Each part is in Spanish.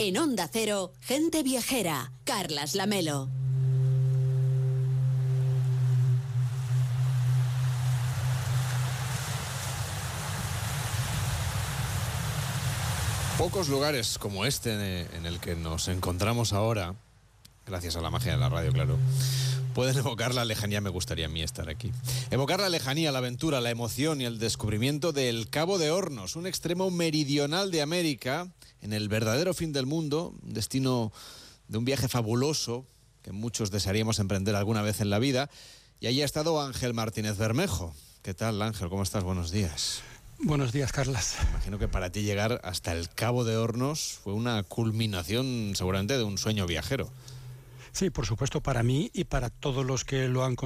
En Onda Cero, gente viajera. Carlas Lamelo. Pocos lugares como este en el que nos encontramos ahora, gracias a la magia de la radio, claro, pueden evocar la lejanía, me gustaría a mí estar aquí. Evocar la lejanía, la aventura, la emoción y el descubrimiento del Cabo de Hornos, un extremo meridional de América, en el verdadero fin del mundo, un destino de un viaje fabuloso que muchos desearíamos emprender alguna vez en la vida. Y allí ha estado Ángel Martínez Bermejo. ¿Qué tal, Ángel? ¿Cómo estás? Buenos días. Buenos días, Carlas. Imagino que para ti llegar hasta el Cabo de Hornos fue una culminación seguramente de un sueño viajero. Sí, por supuesto, para mí y para todos los que lo han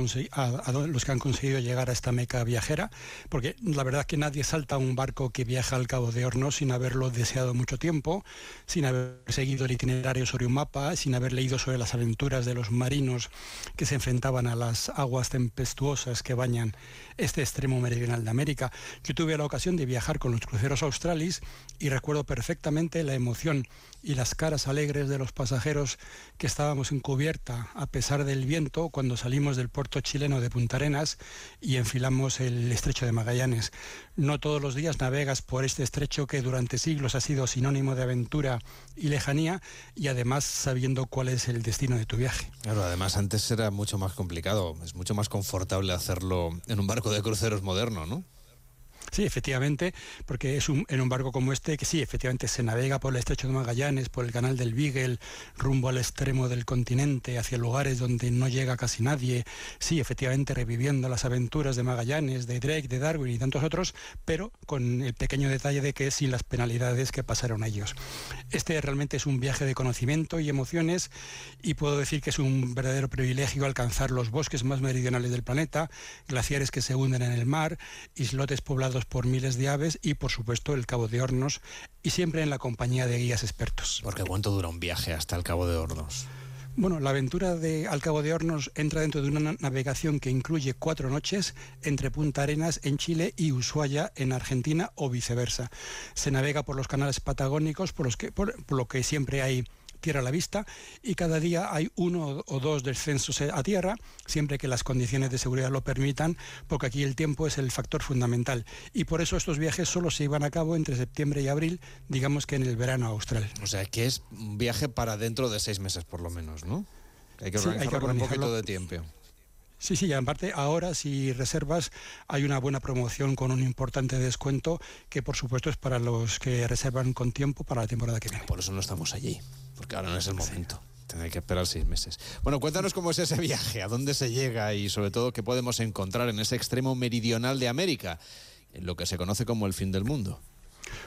los que han conseguido llegar a esta meca viajera, porque la verdad que nadie salta a un barco que viaja al Cabo de Hornos sin haberlo deseado mucho tiempo, sin haber seguido el itinerario sobre un mapa, sin haber leído sobre las aventuras de los marinos que se enfrentaban a las aguas tempestuosas que bañan este extremo meridional de América. Yo tuve la ocasión de viajar con los cruceros australis y recuerdo perfectamente la emoción y las caras alegres de los pasajeros que estábamos en a pesar del viento cuando salimos del puerto chileno de Punta Arenas y enfilamos el estrecho de Magallanes. No todos los días navegas por este estrecho que durante siglos ha sido sinónimo de aventura y lejanía y además sabiendo cuál es el destino de tu viaje. Claro, además antes era mucho más complicado, es mucho más confortable hacerlo en un barco de cruceros moderno, ¿no? Sí, efectivamente, porque es un, en un barco como este que sí, efectivamente se navega por el estrecho de Magallanes, por el canal del Beagle, rumbo al extremo del continente, hacia lugares donde no llega casi nadie. Sí, efectivamente, reviviendo las aventuras de Magallanes, de Drake, de Darwin y tantos otros, pero con el pequeño detalle de que sin las penalidades que pasaron ellos. Este realmente es un viaje de conocimiento y emociones y puedo decir que es un verdadero privilegio alcanzar los bosques más meridionales del planeta, glaciares que se hunden en el mar, islotes poblados por miles de aves y por supuesto el Cabo de Hornos y siempre en la compañía de guías expertos. Porque ¿cuánto dura un viaje hasta el Cabo de Hornos? Bueno, la aventura de Al Cabo de Hornos entra dentro de una navegación que incluye cuatro noches entre Punta Arenas en Chile y Ushuaia en Argentina o viceversa. Se navega por los canales patagónicos por, los que, por lo que siempre hay tierra a la vista y cada día hay uno o dos descensos a tierra, siempre que las condiciones de seguridad lo permitan, porque aquí el tiempo es el factor fundamental. Y por eso estos viajes solo se llevan a cabo entre septiembre y abril, digamos que en el verano austral. O sea, que es un viaje para dentro de seis meses por lo menos, ¿no? Hay que organizarlo con un poquito de tiempo. Sí, sí, y aparte ahora si reservas hay una buena promoción con un importante descuento que por supuesto es para los que reservan con tiempo para la temporada que viene. Por eso no estamos allí porque ahora no es el momento. Tendré que esperar seis meses. Bueno, cuéntanos cómo es ese viaje, a dónde se llega y sobre todo qué podemos encontrar en ese extremo meridional de América, en lo que se conoce como el fin del mundo.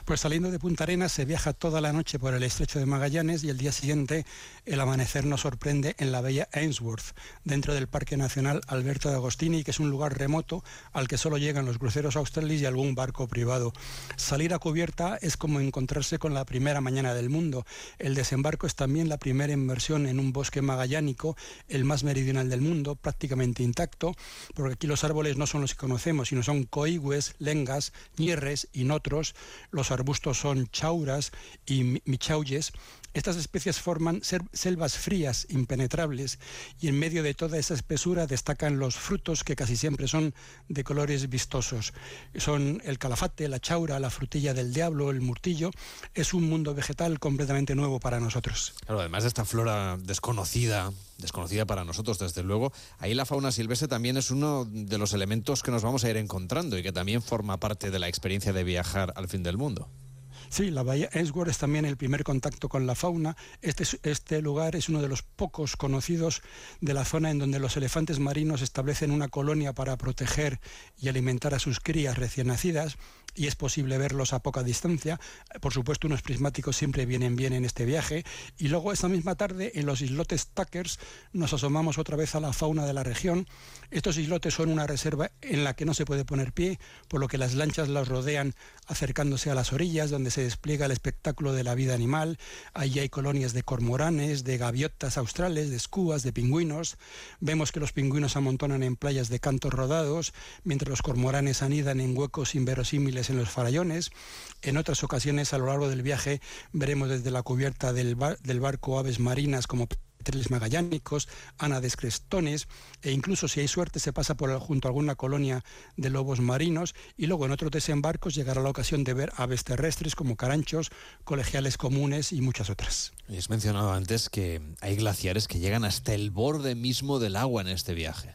Pues saliendo de Punta Arenas se viaja toda la noche por el estrecho de Magallanes y el día siguiente el amanecer nos sorprende en la bella Ainsworth, dentro del Parque Nacional Alberto de Agostini, que es un lugar remoto al que solo llegan los cruceros australis y algún barco privado. Salir a cubierta es como encontrarse con la primera mañana del mundo. El desembarco es también la primera inversión en un bosque magallánico, el más meridional del mundo, prácticamente intacto, porque aquí los árboles no son los que conocemos, sino son coigües, lengas, ñerres y notros, los arbustos son chauras y michauyes, estas especies forman selvas frías, impenetrables, y en medio de toda esa espesura destacan los frutos que casi siempre son de colores vistosos. Son el calafate, la chaura, la frutilla del diablo, el murtillo. Es un mundo vegetal completamente nuevo para nosotros. Claro, además de esta flora desconocida, desconocida para nosotros desde luego, ahí la fauna silvestre también es uno de los elementos que nos vamos a ir encontrando y que también forma parte de la experiencia de viajar al fin del mundo. Sí, la bahía Ainsworth es también el primer contacto con la fauna. Este, este lugar es uno de los pocos conocidos de la zona en donde los elefantes marinos establecen una colonia para proteger y alimentar a sus crías recién nacidas y es posible verlos a poca distancia. Por supuesto, unos prismáticos siempre vienen bien en este viaje. Y luego esa misma tarde, en los islotes Tuckers, nos asomamos otra vez a la fauna de la región. Estos islotes son una reserva en la que no se puede poner pie, por lo que las lanchas los rodean acercándose a las orillas, donde se despliega el espectáculo de la vida animal. Allí hay colonias de cormoranes, de gaviotas australes, de escúas, de pingüinos. Vemos que los pingüinos amontonan en playas de cantos rodados, mientras los cormoranes anidan en huecos inverosímiles en los farallones. En otras ocasiones a lo largo del viaje veremos desde la cubierta del, barco aves marinas como treles magallánicos, anades crestones, e incluso si hay suerte se pasa por junto a alguna colonia de lobos marinos y luego en otros desembarcos llegará la ocasión de ver aves terrestres como caranchos, colegiales comunes y muchas otras. Y has mencionado antes que hay glaciares que llegan hasta el borde mismo del agua en este viaje.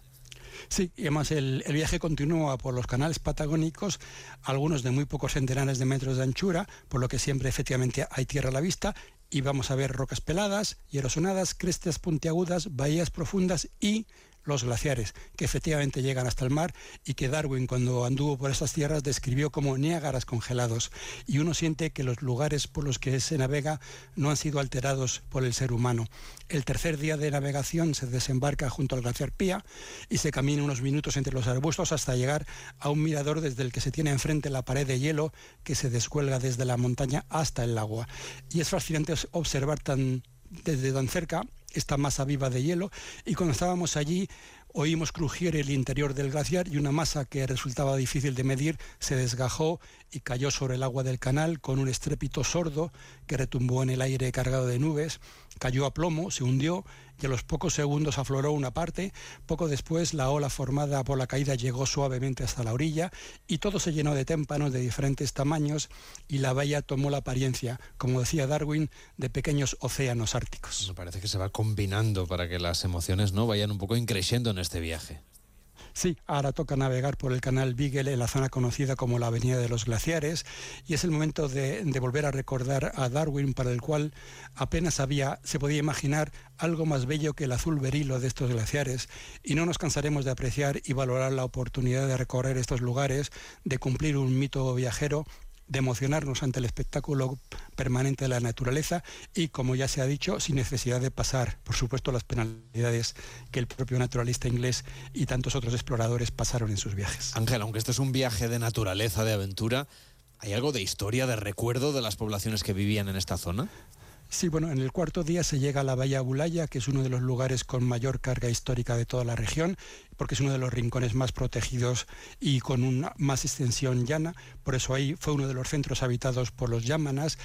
Sí, y además el, el, viaje continúa por los canales patagónicos, algunos de muy pocos centenares de metros de anchura, por lo que siempre efectivamente hay tierra a la vista, y vamos a ver rocas peladas y erosionadas, crestas puntiagudas, bahías profundas y los glaciares, que efectivamente llegan hasta el mar y que Darwin cuando anduvo por estas tierras describió como Niágaras congelados. Y uno siente que los lugares por los que se navega no han sido alterados por el ser humano. El tercer día de navegación se desembarca junto al glaciar Pía y se camina unos minutos entre los arbustos hasta llegar a un mirador desde el que se tiene enfrente la pared de hielo que se descuelga desde la montaña hasta el agua. Y es fascinante observar tan desde tan cerca esta masa viva de hielo y cuando estábamos allí oímos crujir el interior del glaciar y una masa que resultaba difícil de medir se desgajó y cayó sobre el agua del canal con un estrépito sordo que retumbó en el aire cargado de nubes, cayó a plomo, se hundió y a los pocos segundos afloró una parte, poco después la ola formada por la caída llegó suavemente hasta la orilla y todo se llenó de témpanos de diferentes tamaños y la bahía tomó la apariencia, como decía Darwin, de pequeños océanos árticos. Me parece que se va combinando para que las emociones no vayan un poco increciendo en este viaje. Sí, ahora toca navegar por el canal Beagle en la zona conocida como la Avenida de los Glaciares y es el momento de, volver a recordar a Darwin para el cual apenas había, se podía imaginar algo más bello que el azul berilo de estos glaciares y no nos cansaremos de apreciar y valorar la oportunidad de recorrer estos lugares, de cumplir un mito viajero de emocionarnos ante el espectáculo permanente de la naturaleza y, como ya se ha dicho, sin necesidad de pasar, por supuesto, las penalidades que el propio naturalista inglés y tantos otros exploradores pasaron en sus viajes. Ángel, aunque este es un viaje de naturaleza, de aventura, ¿hay algo de historia, de recuerdo de las poblaciones que vivían en esta zona? Sí, bueno, en el cuarto día se llega a la Bahía Bulaya, que es uno de los lugares con mayor carga histórica de toda la región, porque es uno de los rincones más protegidos y con una más extensión llana. Por eso ahí fue uno de los centros habitados por los yámanas.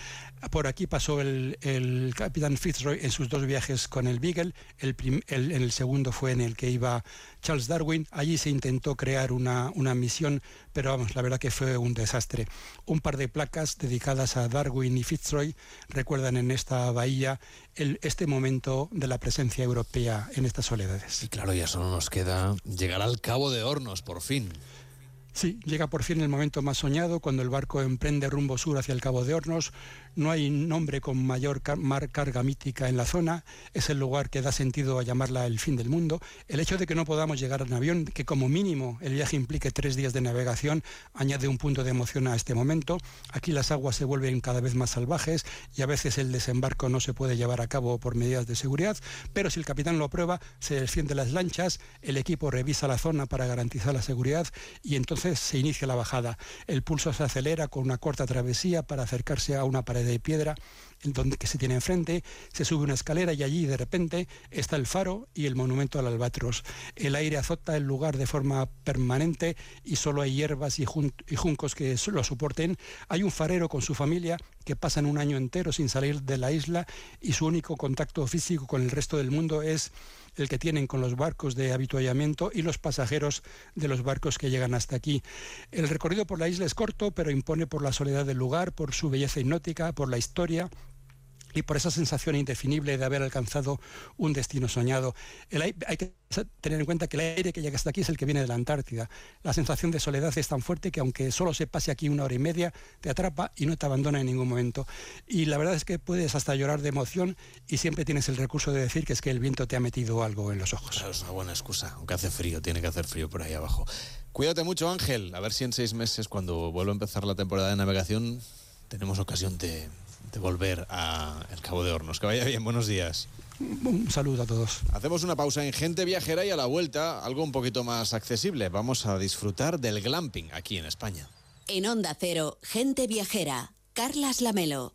Por aquí pasó el, el capitán Fitzroy en sus dos viajes con el Beagle. El, el, segundo fue en el que iba Charles Darwin. Allí se intentó crear una, una misión, pero vamos, la verdad que fue un desastre. Un par de placas dedicadas a Darwin y Fitzroy recuerdan en esta bahía el, este momento de la presencia europea en estas soledades. Y claro, ya solo nos queda llegar al Cabo de Hornos, por fin. Sí, llega por fin el momento más soñado cuando el barco emprende rumbo sur hacia el Cabo de Hornos. No hay nombre con mayor mar carga mítica en la zona. Es el lugar que da sentido a llamarla el fin del mundo. El hecho de que no podamos llegar en avión, que como mínimo el viaje implique tres días de navegación, añade un punto de emoción a este momento. Aquí las aguas se vuelven cada vez más salvajes y a veces el desembarco no se puede llevar a cabo por medidas de seguridad. Pero si el capitán lo aprueba, se descienden las lanchas, el equipo revisa la zona para garantizar la seguridad y entonces se inicia la bajada. El pulso se acelera con una corta travesía para acercarse a una pared de piedra donde, que se tiene enfrente, se sube una escalera y allí de repente está el faro y el monumento al albatros. El aire azota el lugar de forma permanente y solo hay hierbas y, y juncos que lo soporten. Hay un farero con su familia que pasan un año entero sin salir de la isla y su único contacto físico con el resto del mundo es el que tienen con los barcos de habituallamiento y los pasajeros de los barcos que llegan hasta aquí. El recorrido por la isla es corto, pero impone por la soledad del lugar, por su belleza hipnótica, por la historia y por esa sensación indefinible de haber alcanzado un destino soñado. Hay que tener en cuenta que el aire que llega hasta aquí es el que viene de la Antártida. La sensación de soledad es tan fuerte que aunque solo se pase aquí una hora y media, te atrapa y no te abandona en ningún momento. Y la verdad es que puedes hasta llorar de emoción y siempre tienes el recurso de decir que es que el viento te ha metido algo en los ojos. Claro, es una buena excusa, aunque hace frío, tiene que hacer frío por ahí abajo. Cuídate mucho, Ángel. A ver si en seis meses, cuando vuelva a empezar la temporada de navegación, tenemos ocasión de de volver a El Cabo de Hornos. Que vaya bien, buenos días. Un saludo a todos. Hacemos una pausa en Gente Viajera y a la vuelta algo un poquito más accesible. Vamos a disfrutar del glamping aquí en España. En Onda Cero, Gente Viajera, Carlas Lamelo.